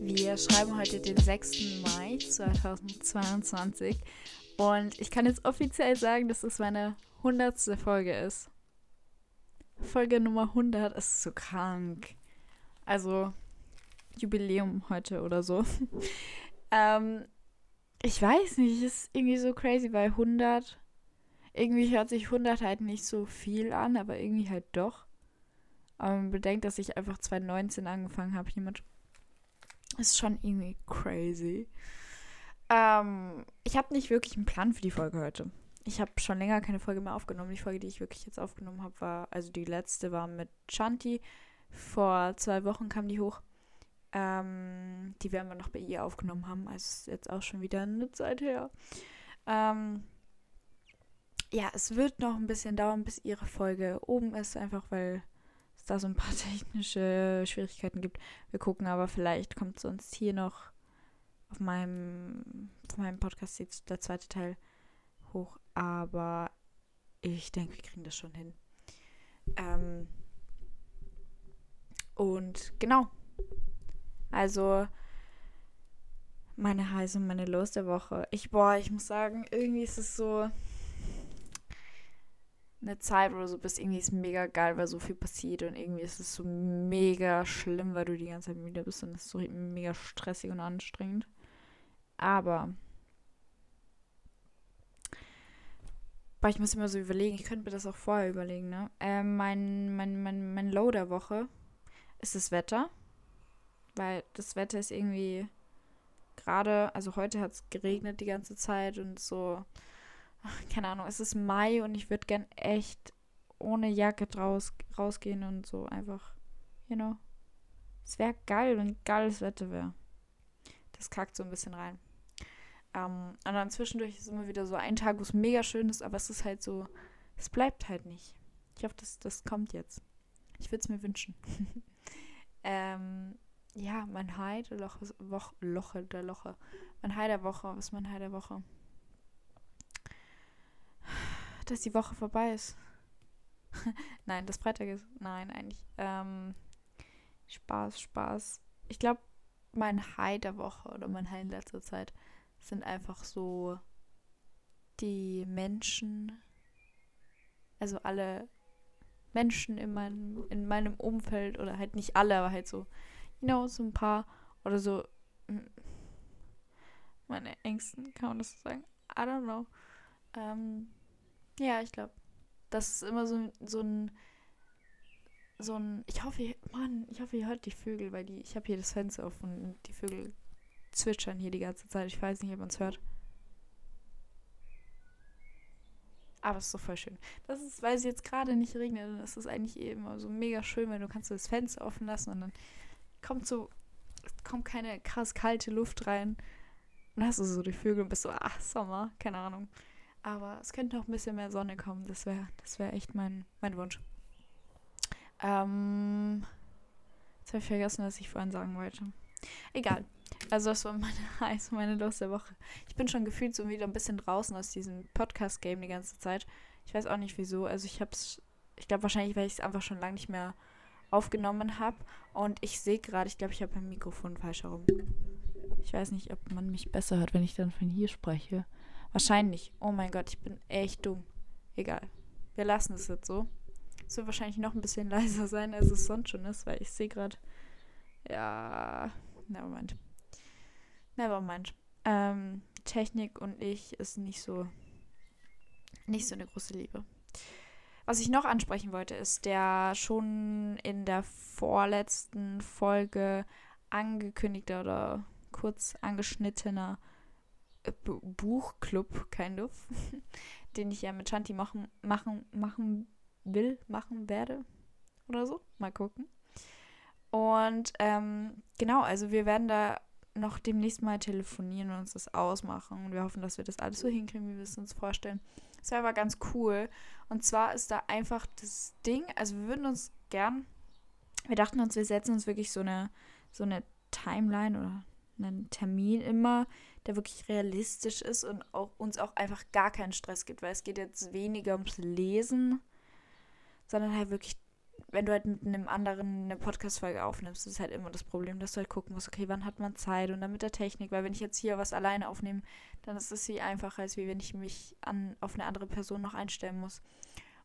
Wir schreiben heute den 6. Mai 2022 und ich kann jetzt offiziell sagen, dass es meine 100. Folge ist. Folge Nummer 100 ist so krank. Also Jubiläum heute oder so. ähm, ich weiß nicht, ist irgendwie so crazy, weil 100, irgendwie hört sich 100 halt nicht so viel an, aber irgendwie halt doch. Aber man bedenkt, dass ich einfach 2019 angefangen habe hiermit. Ist schon irgendwie crazy. Ähm, ich habe nicht wirklich einen Plan für die Folge heute. Ich habe schon länger keine Folge mehr aufgenommen. Die Folge, die ich wirklich jetzt aufgenommen habe, war, also die letzte war mit Chanti. Vor zwei Wochen kam die hoch. Ähm, die werden wir noch bei ihr aufgenommen haben. Also ist jetzt auch schon wieder eine Zeit her. Ähm, ja, es wird noch ein bisschen dauern, bis ihre Folge oben ist, einfach weil es da so ein paar technische Schwierigkeiten gibt. Wir gucken aber, vielleicht kommt sonst hier noch auf meinem, auf meinem Podcast der zweite Teil hoch. Aber ich denke, wir kriegen das schon hin. Ähm, und genau, also meine Heiße und meine Los der Woche. Ich, boah, ich muss sagen, irgendwie ist es so eine Zeit, du so bist, irgendwie ist es mega geil, weil so viel passiert und irgendwie ist es so mega schlimm, weil du die ganze Zeit müde bist und es ist so mega stressig und anstrengend. Aber boah, ich muss immer so überlegen, ich könnte mir das auch vorher überlegen, ne? Äh, mein, mein, mein, mein Low der Woche ist das Wetter weil das Wetter ist irgendwie gerade, also heute hat es geregnet die ganze Zeit und so, keine Ahnung, es ist Mai und ich würde gern echt ohne Jacke draus, rausgehen und so einfach, you know. Es wäre geil, wenn geiles Wetter wäre. Das kackt so ein bisschen rein. Ähm, und dann zwischendurch ist immer wieder so ein Tag, wo es mega schön ist, aber es ist halt so, es bleibt halt nicht. Ich hoffe, das, das kommt jetzt. Ich würde es mir wünschen. ähm, ja, mein High der Loche, Loche der Loche. Mein High der Woche. Was ist mein High der Woche? Dass die Woche vorbei ist. nein, das Freitag ist. Nein, eigentlich. Ähm, Spaß, Spaß. Ich glaube, mein High der Woche oder mein High in letzter Zeit sind einfach so die Menschen, also alle Menschen in meinem, in meinem Umfeld oder halt nicht alle, aber halt so you know, so ein paar oder so hm, meine Ängsten, kann man das so sagen? I don't know. Ähm, ja, ich glaube, das ist immer so, so ein so ein ich hoffe, Mann, ich hoffe, ihr hört die Vögel, weil die ich habe hier das Fenster auf und die Vögel zwitschern hier die ganze Zeit. Ich weiß nicht, ob man es hört. Aber es ist so voll schön. Das ist, weil es jetzt gerade nicht regnet, das ist eigentlich eben so mega schön, weil du kannst das Fenster offen lassen und dann kommt so, kommt keine krass kalte Luft rein. Und hast du so die Vögel und bist so, ach, Sommer, keine Ahnung. Aber es könnte noch ein bisschen mehr Sonne kommen. Das wäre das wär echt mein, mein Wunsch. Ähm, jetzt habe ich vergessen, was ich vorhin sagen wollte. Egal. Also das war meine Heiß, meine Lust der Woche. Ich bin schon gefühlt so wieder ein bisschen draußen aus diesem Podcast-Game die ganze Zeit. Ich weiß auch nicht wieso. Also ich habe es, ich glaube wahrscheinlich, weil ich es einfach schon lange nicht mehr aufgenommen habe. Und ich sehe gerade, ich glaube, ich habe mein Mikrofon falsch herum. Ich weiß nicht, ob man mich besser hört, wenn ich dann von hier spreche. Wahrscheinlich. Oh mein Gott, ich bin echt dumm. Egal. Wir lassen es jetzt so. Es wird wahrscheinlich noch ein bisschen leiser sein, als es sonst schon ist, weil ich sehe gerade. Ja. Nevermind. Nevermind. Ähm, Technik und ich ist nicht so. Nicht so eine große Liebe. Was ich noch ansprechen wollte, ist der schon in der vorletzten Folge angekündigte oder kurz angeschnittene äh, Buchclub, kind of, den ich ja mit Shanti machen, machen, machen will, machen werde oder so. Mal gucken. Und ähm, genau, also wir werden da noch demnächst mal telefonieren und uns das ausmachen. Und wir hoffen, dass wir das alles so hinkriegen, wie wir es uns vorstellen. Das wäre aber ganz cool. Und zwar ist da einfach das Ding, also wir würden uns gern, wir dachten uns, wir setzen uns wirklich so eine, so eine Timeline oder einen Termin immer, der wirklich realistisch ist und auch, uns auch einfach gar keinen Stress gibt, weil es geht jetzt weniger ums Lesen, sondern halt wirklich wenn du halt mit einem anderen eine Podcast-Folge aufnimmst, ist halt immer das Problem, dass du halt gucken musst, okay, wann hat man Zeit und dann mit der Technik, weil wenn ich jetzt hier was alleine aufnehme, dann ist es viel einfacher, als wie wenn ich mich an, auf eine andere Person noch einstellen muss.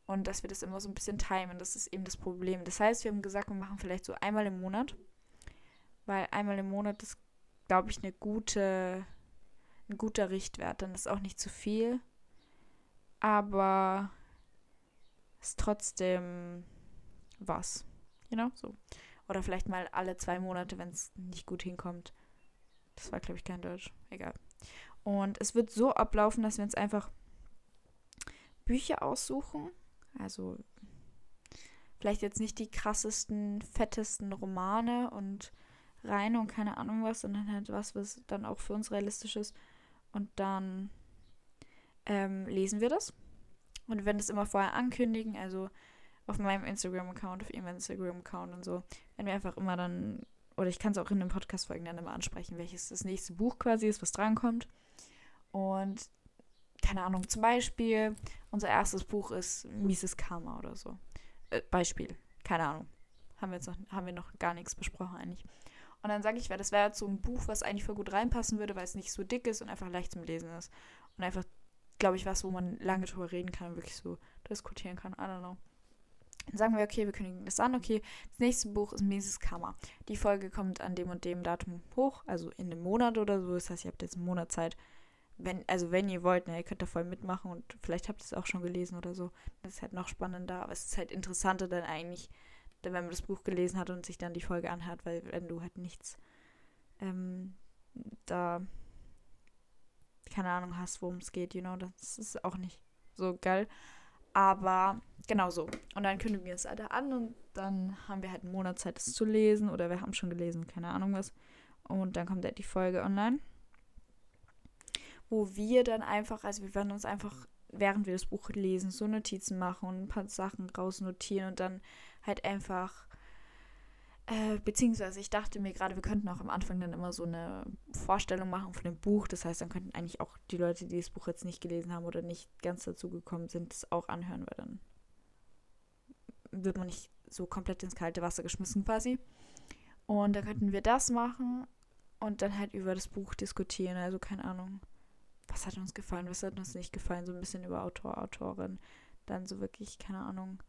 Und dass wir das immer so ein bisschen timen, das ist eben das Problem. Das heißt, wir haben gesagt, wir machen vielleicht so einmal im Monat, weil einmal im Monat ist, glaube ich, eine gute, ein guter Richtwert. Dann ist auch nicht zu viel, aber ist trotzdem was. Know, so. Oder vielleicht mal alle zwei Monate, wenn es nicht gut hinkommt. Das war, glaube ich, kein Deutsch. Egal. Und es wird so ablaufen, dass wir uns einfach Bücher aussuchen. Also vielleicht jetzt nicht die krassesten, fettesten Romane und rein und keine Ahnung was, sondern halt was, was dann auch für uns realistisch ist. Und dann ähm, lesen wir das. Und werden das immer vorher ankündigen. Also auf meinem Instagram-Account, auf ihrem Instagram-Account und so. Wenn wir einfach immer dann, oder ich kann es auch in den Podcast-Folgen dann immer ansprechen, welches das nächste Buch quasi ist, was drankommt. Und keine Ahnung, zum Beispiel, unser erstes Buch ist Mises Karma oder so. Äh, Beispiel, keine Ahnung. Haben wir jetzt noch, haben wir noch gar nichts besprochen eigentlich. Und dann sage ich, weil das wäre so ein Buch, was eigentlich voll gut reinpassen würde, weil es nicht so dick ist und einfach leicht zum Lesen ist. Und einfach, glaube ich, was, wo man lange drüber reden kann und wirklich so diskutieren kann. I don't know. Dann sagen wir, okay, wir kündigen das an. Okay, das nächste Buch ist Mises Kammer. Die Folge kommt an dem und dem Datum hoch, also in einem Monat oder so. Das heißt, ihr habt jetzt einen Monat Zeit. Wenn, also wenn ihr wollt, ne, ihr könnt da voll mitmachen und vielleicht habt ihr es auch schon gelesen oder so. Das ist halt noch spannender, aber es ist halt interessanter dann eigentlich, wenn man das Buch gelesen hat und sich dann die Folge anhört, weil wenn du halt nichts ähm, da keine Ahnung hast, worum es geht, you know, das ist auch nicht so geil. Aber genau so. Und dann kündigen wir es alle an und dann haben wir halt einen Monat Zeit, das zu lesen. Oder wir haben schon gelesen, keine Ahnung was. Und dann kommt halt die Folge online. Wo wir dann einfach, also wir werden uns einfach, während wir das Buch lesen, so Notizen machen und ein paar Sachen rausnotieren und dann halt einfach äh, beziehungsweise ich dachte mir gerade, wir könnten auch am Anfang dann immer so eine Vorstellung machen von dem Buch. Das heißt, dann könnten eigentlich auch die Leute, die das Buch jetzt nicht gelesen haben oder nicht ganz dazu gekommen sind, das auch anhören, weil dann wird man nicht so komplett ins kalte Wasser geschmissen quasi. Und dann könnten wir das machen und dann halt über das Buch diskutieren. Also keine Ahnung, was hat uns gefallen, was hat uns nicht gefallen. So ein bisschen über Autor, Autorin. Dann so wirklich, keine Ahnung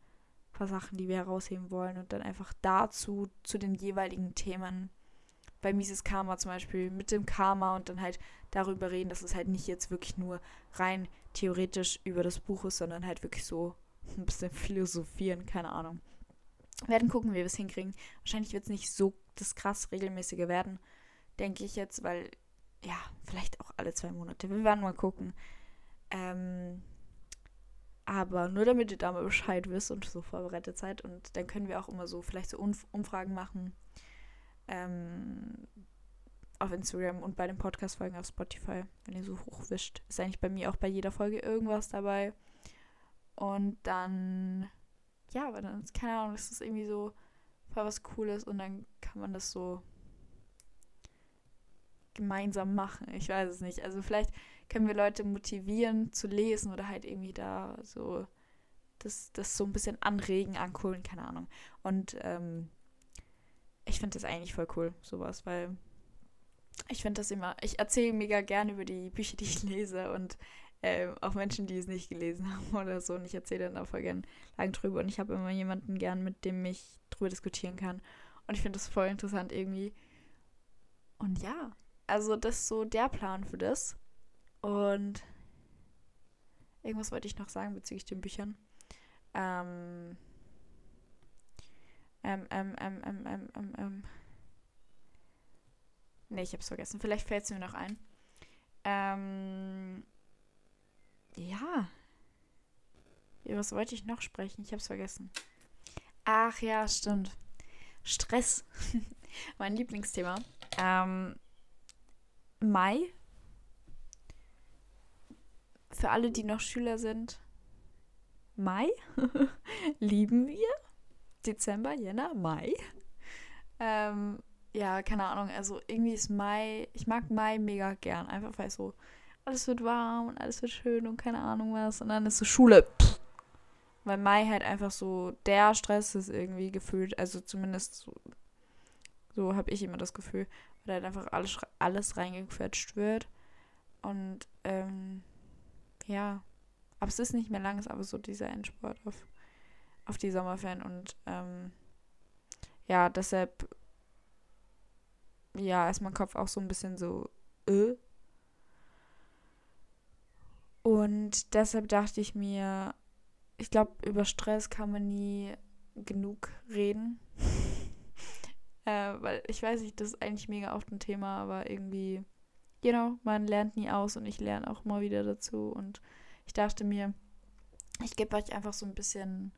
paar Sachen, die wir herausheben wollen und dann einfach dazu, zu den jeweiligen Themen. Bei Mises Karma zum Beispiel mit dem Karma und dann halt darüber reden, dass es halt nicht jetzt wirklich nur rein theoretisch über das Buch ist, sondern halt wirklich so ein bisschen philosophieren, keine Ahnung. Wir werden gucken, wie wir es hinkriegen. Wahrscheinlich wird es nicht so das krass regelmäßige werden, denke ich jetzt, weil, ja, vielleicht auch alle zwei Monate. Wir werden mal gucken. Ähm, aber nur damit ihr da mal Bescheid wisst und so vorbereitet seid. Und dann können wir auch immer so vielleicht so Umfragen machen. Ähm, auf Instagram und bei den Podcast-Folgen auf Spotify, wenn ihr so hochwischt. Ist eigentlich bei mir auch bei jeder Folge irgendwas dabei. Und dann, ja, aber dann, keine Ahnung, das ist irgendwie so voll was Cooles und dann kann man das so gemeinsam machen. Ich weiß es nicht. Also vielleicht können wir Leute motivieren zu lesen oder halt irgendwie da so das, das so ein bisschen anregen, ankurbeln, keine Ahnung. Und ähm, ich finde das eigentlich voll cool, sowas, weil ich finde das immer, ich erzähle mega gerne über die Bücher, die ich lese und äh, auch Menschen, die es nicht gelesen haben oder so. Und ich erzähle dann auch voll gerne lang drüber. Und ich habe immer jemanden gern, mit dem ich drüber diskutieren kann. Und ich finde das voll interessant irgendwie. Und ja, also das ist so der Plan für das. Und irgendwas wollte ich noch sagen bezüglich den Büchern. Ähm, ähm, ähm, ähm, ähm, ähm, ähm, ähm. Nee, ich hab's vergessen. Vielleicht fällt es mir noch ein. Ähm, ja. Über was wollte ich noch sprechen? Ich hab's vergessen. Ach ja, stimmt. Stress. mein Lieblingsthema. Ähm, Mai für alle, die noch Schüler sind, Mai lieben wir. Dezember, Jänner, Mai. Ähm, ja, keine Ahnung. Also irgendwie ist Mai, ich mag Mai mega gern. Einfach weil so, alles wird warm und alles wird schön und keine Ahnung was. Und dann ist so Schule. Pff. weil Mai halt einfach so der Stress ist irgendwie gefühlt, also zumindest so, so habe ich immer das Gefühl, weil halt einfach alles, alles reingequetscht wird. Und ähm, ja, aber es ist nicht mehr lang, es ist aber so dieser Endsport auf, auf die Sommerferien und ähm, ja, deshalb ja, ist mein Kopf auch so ein bisschen so äh. Und deshalb dachte ich mir, ich glaube, über Stress kann man nie genug reden. äh, weil ich weiß nicht, das ist eigentlich mega oft ein Thema, aber irgendwie, you know, man lernt nie aus und ich lerne auch mal wieder dazu. Und ich dachte mir, ich gebe euch einfach so ein bisschen,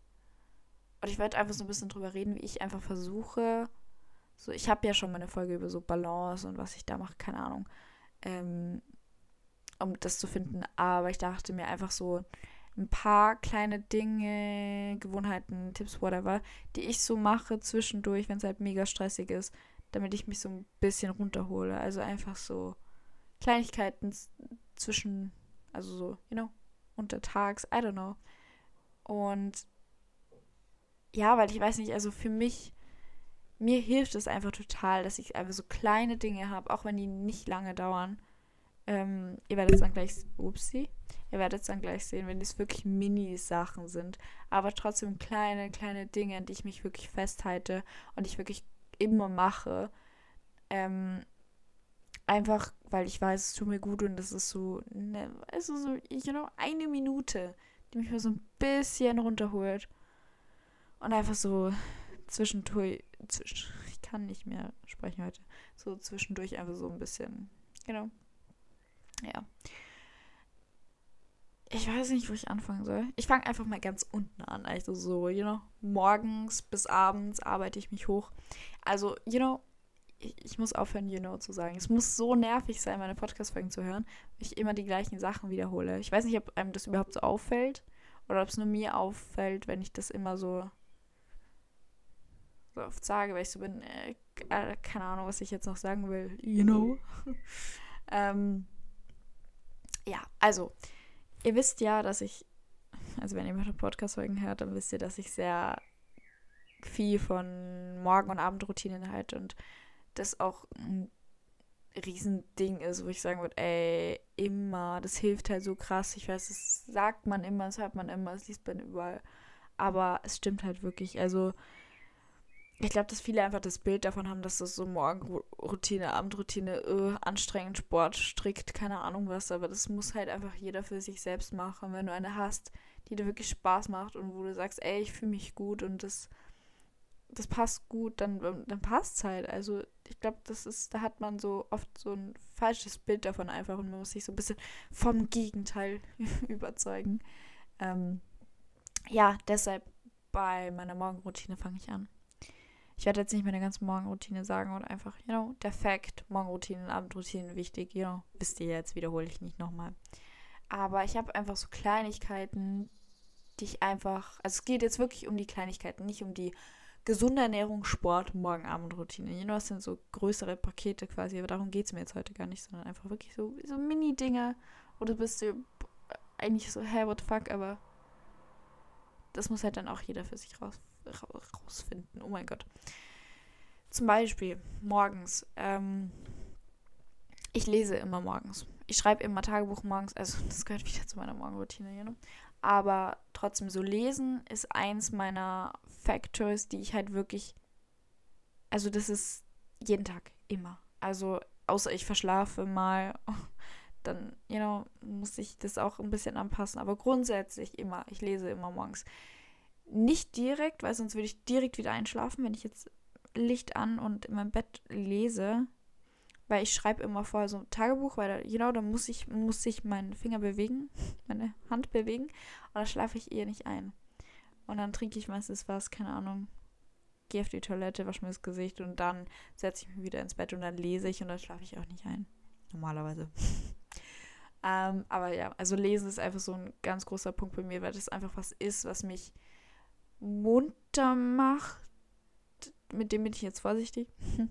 oder ich werde einfach so ein bisschen drüber reden, wie ich einfach versuche, so, ich habe ja schon mal eine Folge über so Balance und was ich da mache, keine Ahnung, ähm, um das zu finden. Aber ich dachte mir einfach so ein paar kleine Dinge, Gewohnheiten, Tipps, whatever, die ich so mache zwischendurch, wenn es halt mega stressig ist, damit ich mich so ein bisschen runterhole. Also einfach so Kleinigkeiten zwischen, also so, you know, untertags, I don't know. Und ja, weil ich weiß nicht, also für mich mir hilft es einfach total, dass ich einfach so kleine Dinge habe, auch wenn die nicht lange dauern. Ähm, ihr werdet es dann gleich, upsie, ihr werdet es dann gleich sehen, wenn es wirklich Mini-Sachen sind, aber trotzdem kleine, kleine Dinge, an die ich mich wirklich festhalte und ich wirklich immer mache. Ähm, einfach, weil ich weiß, es tut mir gut und es ist so, ne, also so, you know, eine Minute, die mich mal so ein bisschen runterholt und einfach so zwischendurch, zwisch, ich kann nicht mehr sprechen heute, so zwischendurch einfach so ein bisschen, genau. Ja. Ich weiß nicht, wo ich anfangen soll. Ich fange einfach mal ganz unten an. Also so, you know, morgens bis abends arbeite ich mich hoch. Also, you know, ich, ich muss aufhören, you know zu sagen. Es muss so nervig sein, meine Podcast-Folgen zu hören, weil ich immer die gleichen Sachen wiederhole. Ich weiß nicht, ob einem das überhaupt so auffällt oder ob es nur mir auffällt, wenn ich das immer so so oft sage, weil ich so bin, äh, äh, keine Ahnung, was ich jetzt noch sagen will, you know. ähm, ja, also, ihr wisst ja, dass ich, also wenn ihr meine Podcast-Folgen hört, dann wisst ihr, dass ich sehr viel von Morgen- und Abendroutinen halte und das auch ein Riesending ist, wo ich sagen würde, ey, immer, das hilft halt so krass. Ich weiß, das sagt man immer, das hört man immer, das liest man überall. Aber es stimmt halt wirklich. Also, ich glaube, dass viele einfach das Bild davon haben, dass das so Morgenroutine, Abendroutine, äh, anstrengend, Sport, strikt, keine Ahnung was, aber das muss halt einfach jeder für sich selbst machen. Wenn du eine hast, die dir wirklich Spaß macht und wo du sagst, ey, ich fühle mich gut und das, das passt gut, dann, dann passt halt. Also ich glaube, das ist, da hat man so oft so ein falsches Bild davon einfach und man muss sich so ein bisschen vom Gegenteil überzeugen. Ähm, ja, deshalb bei meiner Morgenroutine fange ich an. Ich werde jetzt nicht meine ganze Morgenroutine sagen und einfach, you know, der Fakt, Morgenroutine, Abendroutine wichtig, you know, wisst ihr jetzt, wiederhole ich nicht nochmal. Aber ich habe einfach so Kleinigkeiten, die ich einfach, also es geht jetzt wirklich um die Kleinigkeiten, nicht um die gesunde Ernährung, Sport, Morgen-Abend-Routine. You know, das sind so größere Pakete quasi, aber darum geht es mir jetzt heute gar nicht, sondern einfach wirklich so, so Mini-Dinge, wo du bist so eigentlich so, hey, what the fuck, aber das muss halt dann auch jeder für sich raus rausfinden. Oh mein Gott. Zum Beispiel morgens. Ähm, ich lese immer morgens. Ich schreibe immer Tagebuch morgens. Also das gehört wieder zu meiner Morgenroutine. You know? Aber trotzdem, so lesen ist eins meiner Factors, die ich halt wirklich. Also das ist jeden Tag. Immer. Also außer ich verschlafe mal. Dann, you know, muss ich das auch ein bisschen anpassen. Aber grundsätzlich immer. Ich lese immer morgens. Nicht direkt, weil sonst würde ich direkt wieder einschlafen, wenn ich jetzt Licht an und in meinem Bett lese. Weil ich schreibe immer vorher so ein Tagebuch, weil da, genau, da muss ich, muss ich meinen Finger bewegen, meine Hand bewegen. Und dann schlafe ich eher nicht ein. Und dann trinke ich meistens was, keine Ahnung. Gehe auf die Toilette, wasche mir das Gesicht und dann setze ich mich wieder ins Bett und dann lese ich und dann schlafe ich auch nicht ein. Normalerweise. ähm, aber ja, also lesen ist einfach so ein ganz großer Punkt bei mir, weil das einfach was ist, was mich munter macht, mit dem bin ich jetzt vorsichtig,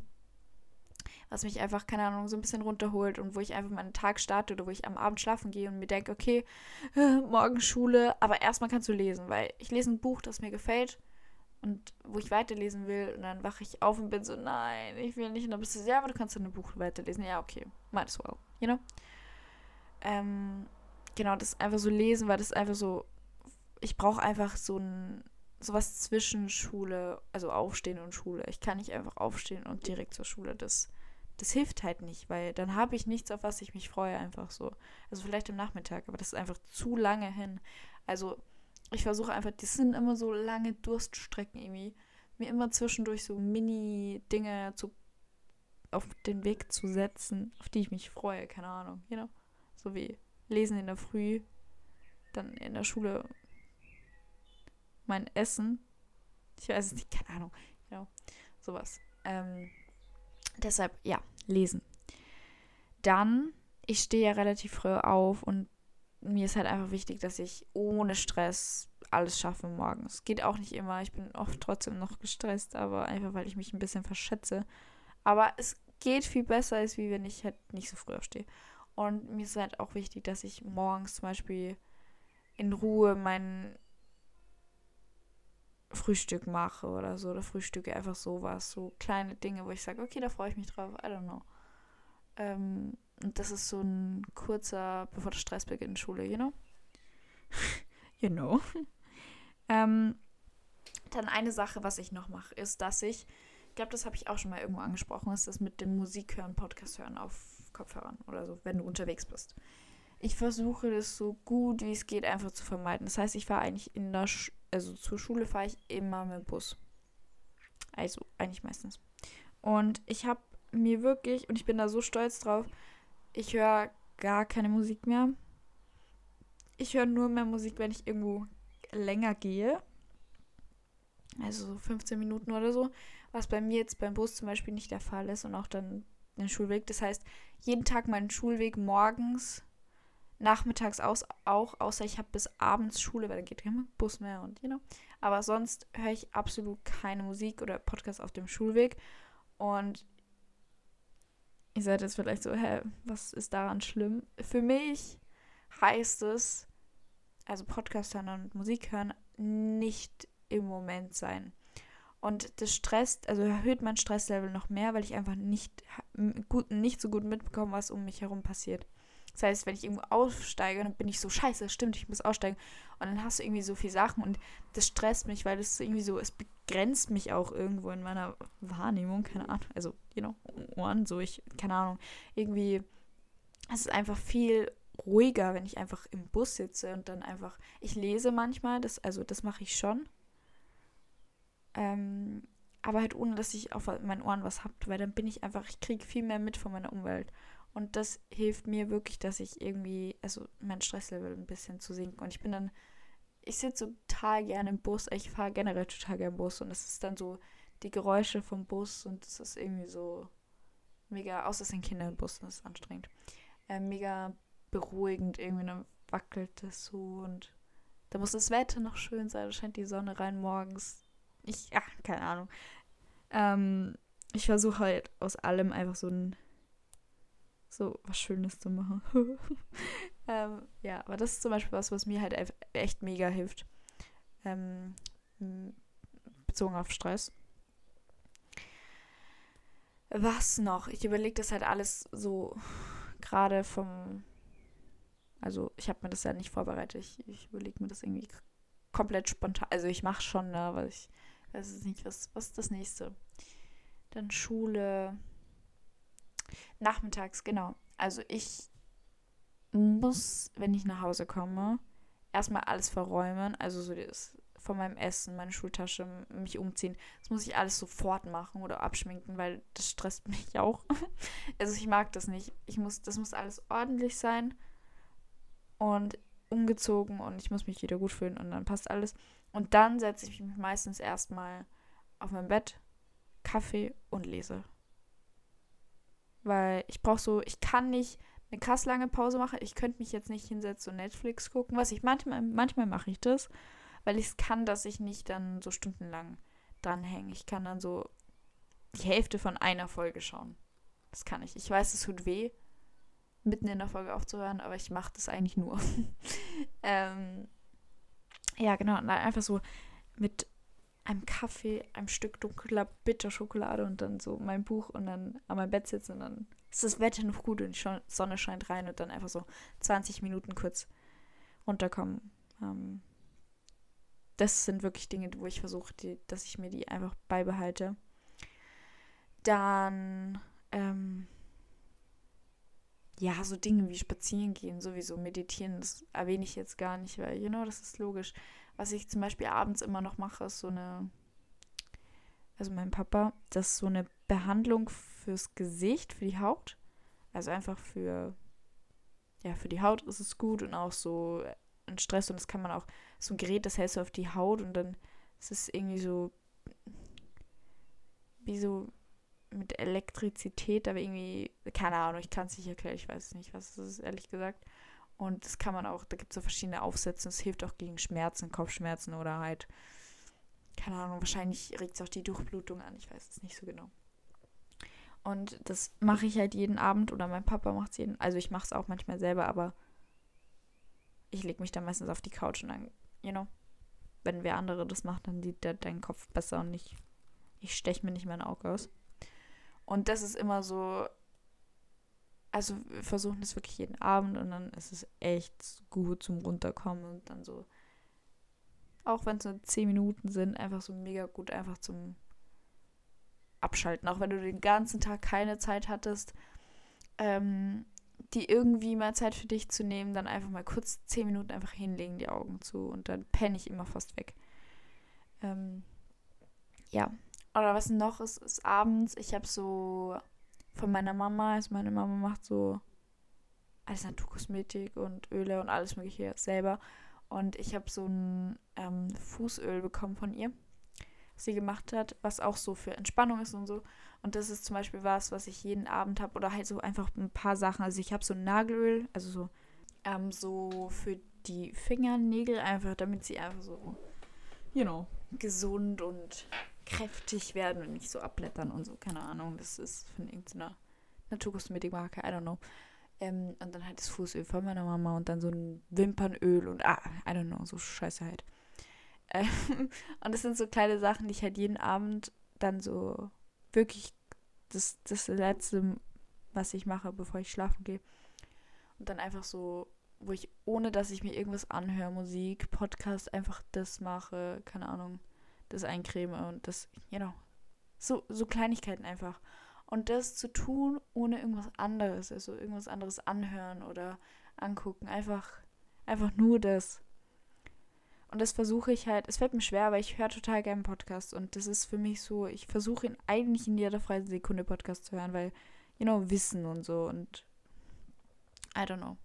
was mich einfach, keine Ahnung, so ein bisschen runterholt und wo ich einfach meinen Tag starte oder wo ich am Abend schlafen gehe und mir denke, okay, morgen Schule, aber erstmal kannst du lesen, weil ich lese ein Buch, das mir gefällt und wo ich weiterlesen will und dann wache ich auf und bin so, nein, ich will nicht. Und dann bist du so, ja, aber du kannst dann ein Buch weiterlesen. Ja, okay, might as well, you know? Ähm, genau, das einfach so lesen, weil das einfach so, ich brauche einfach so ein, sowas zwischen Schule, also Aufstehen und Schule. Ich kann nicht einfach aufstehen und direkt zur Schule. Das, das hilft halt nicht, weil dann habe ich nichts, auf was ich mich freue, einfach so. Also vielleicht im Nachmittag, aber das ist einfach zu lange hin. Also ich versuche einfach, das sind immer so lange Durststrecken irgendwie, mir immer zwischendurch so Mini-Dinge zu auf den Weg zu setzen, auf die ich mich freue, keine Ahnung, you know? So wie Lesen in der Früh, dann in der Schule mein Essen. Ich weiß es nicht, keine Ahnung. Genau, sowas. Ähm, deshalb, ja, lesen. Dann, ich stehe ja relativ früh auf und mir ist halt einfach wichtig, dass ich ohne Stress alles schaffe morgens. Geht auch nicht immer. Ich bin oft trotzdem noch gestresst, aber einfach, weil ich mich ein bisschen verschätze. Aber es geht viel besser, als wie wenn ich halt nicht so früh aufstehe. Und mir ist halt auch wichtig, dass ich morgens zum Beispiel in Ruhe mein Frühstück mache oder so. Oder frühstücke einfach sowas. So kleine Dinge, wo ich sage, okay, da freue ich mich drauf. I don't know. Ähm, und das ist so ein kurzer, bevor der Stress beginnt in Schule, you know? you know. ähm, dann eine Sache, was ich noch mache, ist, dass ich, ich glaube, das habe ich auch schon mal irgendwo angesprochen, ist das mit dem Musik hören, Podcast hören auf Kopfhörern oder so, wenn du unterwegs bist. Ich versuche das so gut wie es geht einfach zu vermeiden. Das heißt, ich fahre eigentlich in der, Sch also zur Schule fahre ich immer mit dem Bus. Also eigentlich meistens. Und ich habe mir wirklich, und ich bin da so stolz drauf, ich höre gar keine Musik mehr. Ich höre nur mehr Musik, wenn ich irgendwo länger gehe. Also so 15 Minuten oder so. Was bei mir jetzt beim Bus zum Beispiel nicht der Fall ist und auch dann den Schulweg. Das heißt, jeden Tag meinen Schulweg morgens, nachmittags aus, auch, außer ich habe bis abends Schule, weil da geht kein Bus mehr und, you know. Aber sonst höre ich absolut keine Musik oder Podcast auf dem Schulweg. Und Ihr seid jetzt vielleicht so, hä, was ist daran schlimm? Für mich heißt es, also Podcast hören und Musik hören, nicht im Moment sein. Und das stresst, also erhöht mein Stresslevel noch mehr, weil ich einfach nicht, gut, nicht so gut mitbekomme, was um mich herum passiert. Das heißt, wenn ich irgendwo aussteige, dann bin ich so, scheiße, stimmt, ich muss aussteigen. Und dann hast du irgendwie so viele Sachen und das stresst mich, weil das irgendwie so, es begrenzt mich auch irgendwo in meiner Wahrnehmung, keine Ahnung. Also, you know, Ohren, so ich, keine Ahnung. Irgendwie, es ist einfach viel ruhiger, wenn ich einfach im Bus sitze und dann einfach, ich lese manchmal, das, also das mache ich schon. Ähm, aber halt ohne, dass ich auf meinen Ohren was habe, weil dann bin ich einfach, ich kriege viel mehr mit von meiner Umwelt. Und das hilft mir wirklich, dass ich irgendwie, also mein Stresslevel ein bisschen zu sinken. Und ich bin dann, ich sitze total gerne im Bus. Ich fahre generell total gerne im Bus. Und es ist dann so die Geräusche vom Bus und es ist irgendwie so mega, außer es sind Kinder im Bus, das ist anstrengend. Äh, mega beruhigend, irgendwie dann wackelt es so und da muss das Wetter noch schön sein, da scheint die Sonne rein morgens. Ich, ja, keine Ahnung. Ähm, ich versuche halt aus allem einfach so ein so was Schönes zu machen. ähm, ja, aber das ist zum Beispiel was, was mir halt echt mega hilft. Ähm, bezogen auf Stress. Was noch? Ich überlege das halt alles so gerade vom. Also, ich habe mir das ja nicht vorbereitet. Ich, ich überlege mir das irgendwie komplett spontan. Also, ich mache schon, ne, aber ich weiß nicht, was, was ist das nächste? Dann Schule. Nachmittags, genau. Also ich muss, wenn ich nach Hause komme, erstmal alles verräumen. Also so das von meinem Essen, meine Schultasche, mich umziehen. Das muss ich alles sofort machen oder abschminken, weil das stresst mich auch. also ich mag das nicht. Ich muss, das muss alles ordentlich sein und umgezogen und ich muss mich wieder gut fühlen und dann passt alles. Und dann setze ich mich meistens erstmal auf mein Bett, Kaffee und lese. Weil ich brauche so, ich kann nicht eine krass lange Pause machen. Ich könnte mich jetzt nicht hinsetzen und Netflix gucken. Was ich manchmal, manchmal mache ich das, weil ich es kann, dass ich nicht dann so stundenlang dranhänge. Ich kann dann so die Hälfte von einer Folge schauen. Das kann ich. Ich weiß, es tut weh, mitten in der Folge aufzuhören, aber ich mache das eigentlich nur. ähm, ja, genau. Einfach so mit einem Kaffee, einem Stück dunkler Bitterschokolade und dann so mein Buch und dann an meinem Bett sitzen und dann ist das Wetter noch gut und die Sonne scheint rein und dann einfach so 20 Minuten kurz runterkommen. Ähm, das sind wirklich Dinge, wo ich versuche, dass ich mir die einfach beibehalte. Dann, ähm, ja, so Dinge wie spazieren gehen, sowieso meditieren, das erwähne ich jetzt gar nicht, weil, you know, das ist logisch. Was ich zum Beispiel abends immer noch mache, ist so eine, also mein Papa, das ist so eine Behandlung fürs Gesicht, für die Haut. Also einfach für, ja, für die Haut ist es gut und auch so ein Stress und das kann man auch, so ein Gerät, das hältst du auf die Haut und dann ist es irgendwie so, wie so mit Elektrizität, aber irgendwie, keine Ahnung, ich kann es nicht erklären, ich weiß nicht, was es ist, ehrlich gesagt. Und das kann man auch, da gibt es so verschiedene Aufsätze. Es hilft auch gegen Schmerzen, Kopfschmerzen oder halt, keine Ahnung, wahrscheinlich regt es auch die Durchblutung an. Ich weiß es nicht so genau. Und das mache ich halt jeden Abend oder mein Papa macht es jeden. Also ich mache es auch manchmal selber, aber ich lege mich dann meistens auf die Couch und dann, you know, wenn wer andere das macht, dann sieht der deinen Kopf besser und nicht, ich steche mir nicht mein Auge aus. Und das ist immer so, also wir versuchen das wirklich jeden Abend und dann ist es echt gut zum Runterkommen und dann so, auch wenn es nur 10 Minuten sind, einfach so mega gut einfach zum Abschalten. Auch wenn du den ganzen Tag keine Zeit hattest, ähm, die irgendwie mal Zeit für dich zu nehmen, dann einfach mal kurz 10 Minuten einfach hinlegen, die Augen zu und dann penne ich immer fast weg. Ähm, ja. Oder was noch ist, ist abends, ich habe so von meiner Mama. Also meine Mama macht so alles Naturkosmetik und Öle und alles mögliche selber. Und ich habe so ein ähm, Fußöl bekommen von ihr, was sie gemacht hat, was auch so für Entspannung ist und so. Und das ist zum Beispiel was, was ich jeden Abend habe oder halt so einfach ein paar Sachen. Also ich habe so ein Nagelöl, also so, ähm, so für die Fingernägel einfach, damit sie einfach so, you know, gesund und kräftig werden und nicht so abblättern und so. Keine Ahnung, das ist von irgendeiner Naturkosmetikmarke, I don't know. Ähm, und dann halt das Fußöl von meiner Mama und dann so ein Wimpernöl und ah, I don't know, so scheiße halt. Ähm, und das sind so kleine Sachen, die ich halt jeden Abend dann so wirklich das, das letzte, was ich mache, bevor ich schlafen gehe. Und dann einfach so, wo ich, ohne dass ich mir irgendwas anhöre, Musik, Podcast, einfach das mache, keine Ahnung das eincreme und das, you know, so, so Kleinigkeiten einfach. Und das zu tun, ohne irgendwas anderes, also irgendwas anderes anhören oder angucken, einfach, einfach nur das. Und das versuche ich halt, es fällt mir schwer, aber ich höre total gerne Podcasts und das ist für mich so, ich versuche ihn eigentlich in jeder freien Sekunde Podcast zu hören, weil, you know, Wissen und so und I don't know.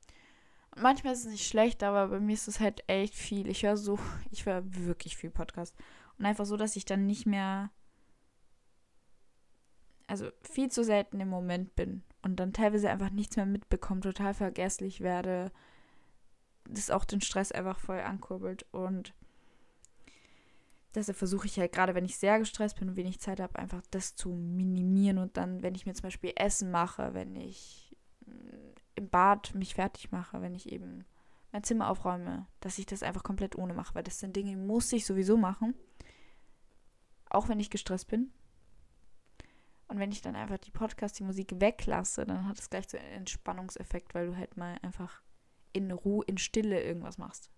Und manchmal ist es nicht schlecht, aber bei mir ist es halt echt viel. Ich höre so, ich höre wirklich viel Podcast. Und einfach so, dass ich dann nicht mehr, also viel zu selten im Moment bin und dann teilweise einfach nichts mehr mitbekomme, total vergesslich werde, das auch den Stress einfach voll ankurbelt. Und deshalb versuche ich halt gerade, wenn ich sehr gestresst bin und wenig Zeit habe, einfach das zu minimieren. Und dann, wenn ich mir zum Beispiel Essen mache, wenn ich mm, im Bad mich fertig mache, wenn ich eben mein Zimmer aufräume, dass ich das einfach komplett ohne mache, weil das sind Dinge, die muss ich sowieso machen auch wenn ich gestresst bin. Und wenn ich dann einfach die Podcast, die Musik weglasse, dann hat es gleich so einen Entspannungseffekt, weil du halt mal einfach in Ruhe, in Stille irgendwas machst.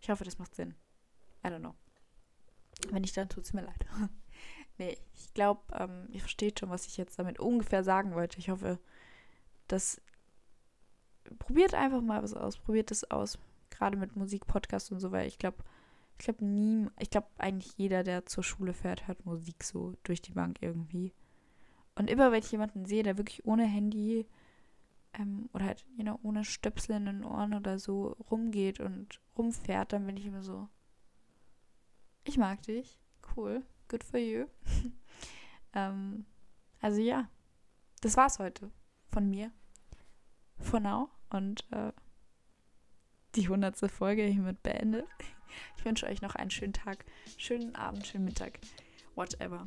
Ich hoffe, das macht Sinn. I don't know. Wenn nicht, dann tut es mir leid. nee, ich glaube, ähm, ihr versteht schon, was ich jetzt damit ungefähr sagen wollte. Ich hoffe, dass. Probiert einfach mal was aus. Probiert es aus. Gerade mit Musik, Podcast und so, weil ich glaube, ich glaube, nie, ich glaube, eigentlich jeder, der zur Schule fährt, hört Musik so durch die Bank irgendwie. Und immer, wenn ich jemanden sehe, der wirklich ohne Handy ähm, oder halt, you know, ohne Stöpsel in den Ohren oder so rumgeht und rumfährt, dann bin ich immer so, ich mag dich, cool, good for you. ähm, also ja, das war's heute von mir. For now. Und äh, die hundertste Folge hiermit beendet. Ich wünsche euch noch einen schönen Tag, schönen Abend, schönen Mittag, whatever.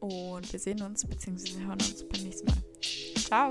Und wir sehen uns bzw. hören uns beim nächsten Mal. Ciao!